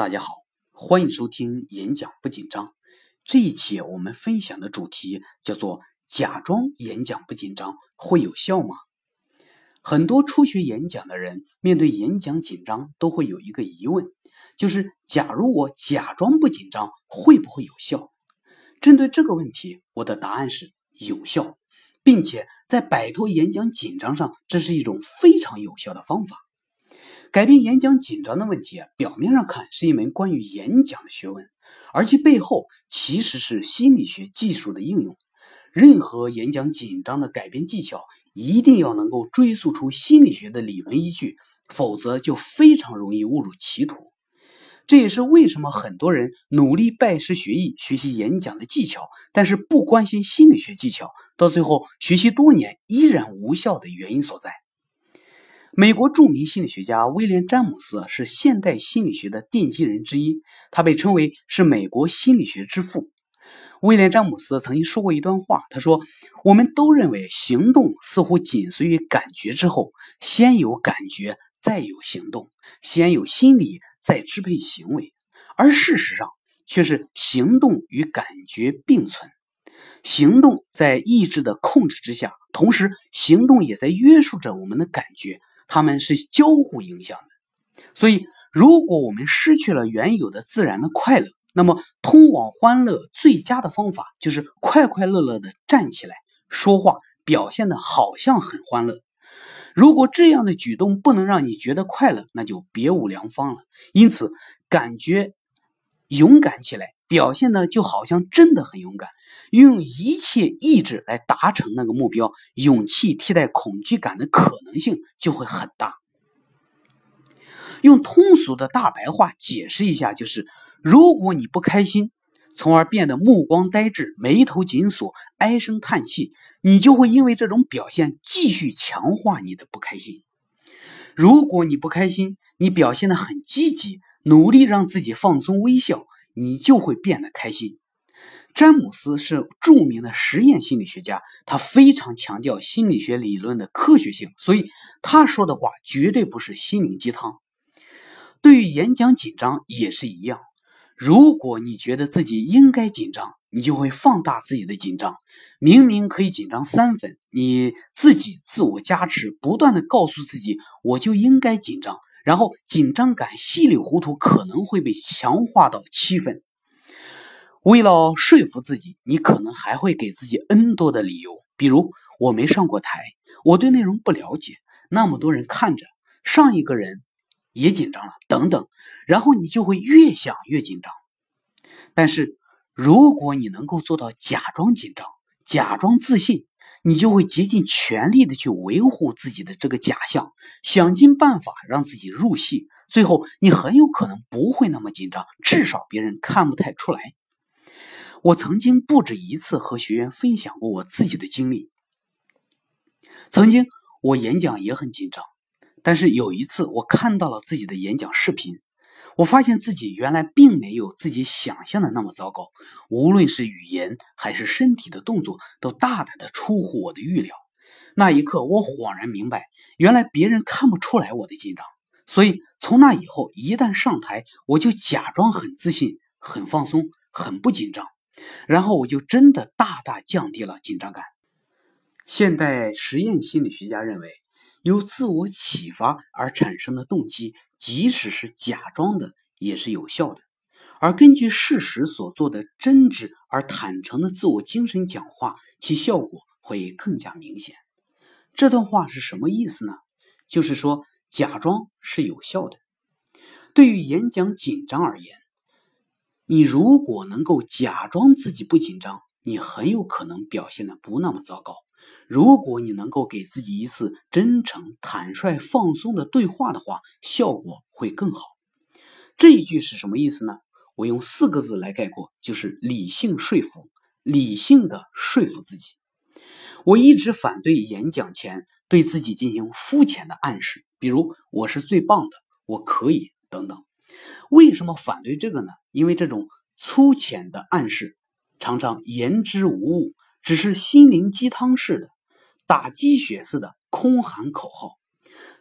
大家好，欢迎收听演讲不紧张。这一期我们分享的主题叫做“假装演讲不紧张会有效吗？”很多初学演讲的人面对演讲紧张都会有一个疑问，就是假如我假装不紧张，会不会有效？针对这个问题，我的答案是有效，并且在摆脱演讲紧张上，这是一种非常有效的方法。改变演讲紧张的问题啊，表面上看是一门关于演讲的学问，而其背后其实是心理学技术的应用。任何演讲紧张的改变技巧，一定要能够追溯出心理学的理论依据，否则就非常容易误入歧途。这也是为什么很多人努力拜师学艺，学习演讲的技巧，但是不关心心理学技巧，到最后学习多年依然无效的原因所在。美国著名心理学家威廉·詹姆斯是现代心理学的奠基人之一，他被称为是美国心理学之父。威廉·詹姆斯曾经说过一段话，他说：“我们都认为行动似乎紧随于感觉之后，先有感觉，再有行动；先有心理，再支配行为。而事实上却是行动与感觉并存，行动在意志的控制之下，同时行动也在约束着我们的感觉。”他们是交互影响的，所以如果我们失去了原有的自然的快乐，那么通往欢乐最佳的方法就是快快乐乐的站起来说话，表现的好像很欢乐。如果这样的举动不能让你觉得快乐，那就别无良方了。因此，感觉勇敢起来，表现的就好像真的很勇敢。用一切意志来达成那个目标，勇气替代恐惧感的可能性就会很大。用通俗的大白话解释一下，就是如果你不开心，从而变得目光呆滞、眉头紧锁、唉声叹气，你就会因为这种表现继续强化你的不开心。如果你不开心，你表现的很积极，努力让自己放松微笑，你就会变得开心。詹姆斯是著名的实验心理学家，他非常强调心理学理论的科学性，所以他说的话绝对不是心灵鸡汤。对于演讲紧张也是一样，如果你觉得自己应该紧张，你就会放大自己的紧张。明明可以紧张三分，你自己自我加持，不断的告诉自己我就应该紧张，然后紧张感稀里糊涂可能会被强化到七分。为了说服自己，你可能还会给自己 N 多的理由，比如我没上过台，我对内容不了解，那么多人看着，上一个人也紧张了，等等，然后你就会越想越紧张。但是如果你能够做到假装紧张，假装自信，你就会竭尽全力的去维护自己的这个假象，想尽办法让自己入戏，最后你很有可能不会那么紧张，至少别人看不太出来。我曾经不止一次和学员分享过我自己的经历。曾经我演讲也很紧张，但是有一次我看到了自己的演讲视频，我发现自己原来并没有自己想象的那么糟糕，无论是语言还是身体的动作，都大胆的出乎我的预料。那一刻，我恍然明白，原来别人看不出来我的紧张。所以从那以后，一旦上台，我就假装很自信、很放松、很不紧张。然后我就真的大大降低了紧张感。现代实验心理学家认为，由自我启发而产生的动机，即使是假装的，也是有效的。而根据事实所做的真挚而坦诚的自我精神讲话，其效果会更加明显。这段话是什么意思呢？就是说，假装是有效的。对于演讲紧张而言。你如果能够假装自己不紧张，你很有可能表现的不那么糟糕。如果你能够给自己一次真诚、坦率、放松的对话的话，效果会更好。这一句是什么意思呢？我用四个字来概括，就是理性说服，理性的说服自己。我一直反对演讲前对自己进行肤浅的暗示，比如“我是最棒的”“我可以”等等。为什么反对这个呢？因为这种粗浅的暗示常常言之无物，只是心灵鸡汤式的、打鸡血似的空喊口号。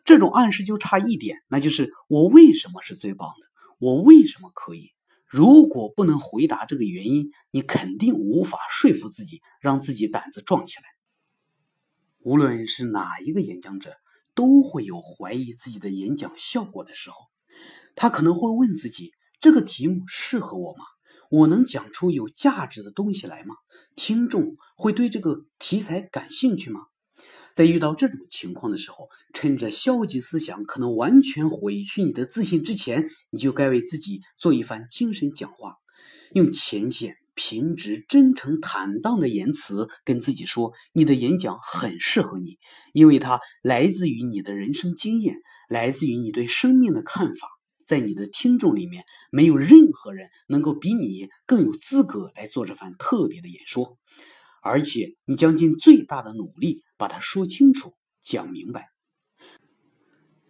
这种暗示就差一点，那就是我为什么是最棒的？我为什么可以？如果不能回答这个原因，你肯定无法说服自己，让自己胆子壮起来。无论是哪一个演讲者，都会有怀疑自己的演讲效果的时候。他可能会问自己：这个题目适合我吗？我能讲出有价值的东西来吗？听众会对这个题材感兴趣吗？在遇到这种情况的时候，趁着消极思想可能完全毁去你的自信之前，你就该为自己做一番精神讲话，用浅显、平直、真诚、坦荡的言辞跟自己说：你的演讲很适合你，因为它来自于你的人生经验，来自于你对生命的看法。在你的听众里面，没有任何人能够比你更有资格来做这番特别的演说。而且你将尽最大的努力把它说清楚、讲明白。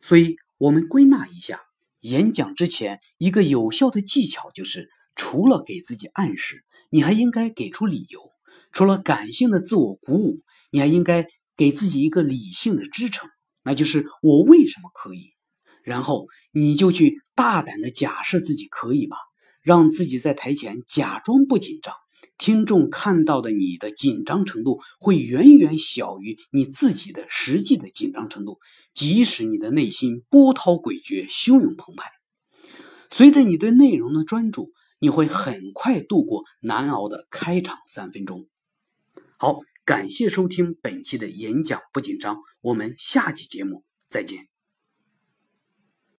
所以，我们归纳一下，演讲之前一个有效的技巧就是：除了给自己暗示，你还应该给出理由；除了感性的自我鼓舞，你还应该给自己一个理性的支撑，那就是我为什么可以。然后你就去大胆的假设自己可以吧，让自己在台前假装不紧张。听众看到的你的紧张程度会远远小于你自己的实际的紧张程度，即使你的内心波涛诡谲、汹涌澎湃。随着你对内容的专注，你会很快度过难熬的开场三分钟。好，感谢收听本期的演讲不紧张，我们下期节目再见。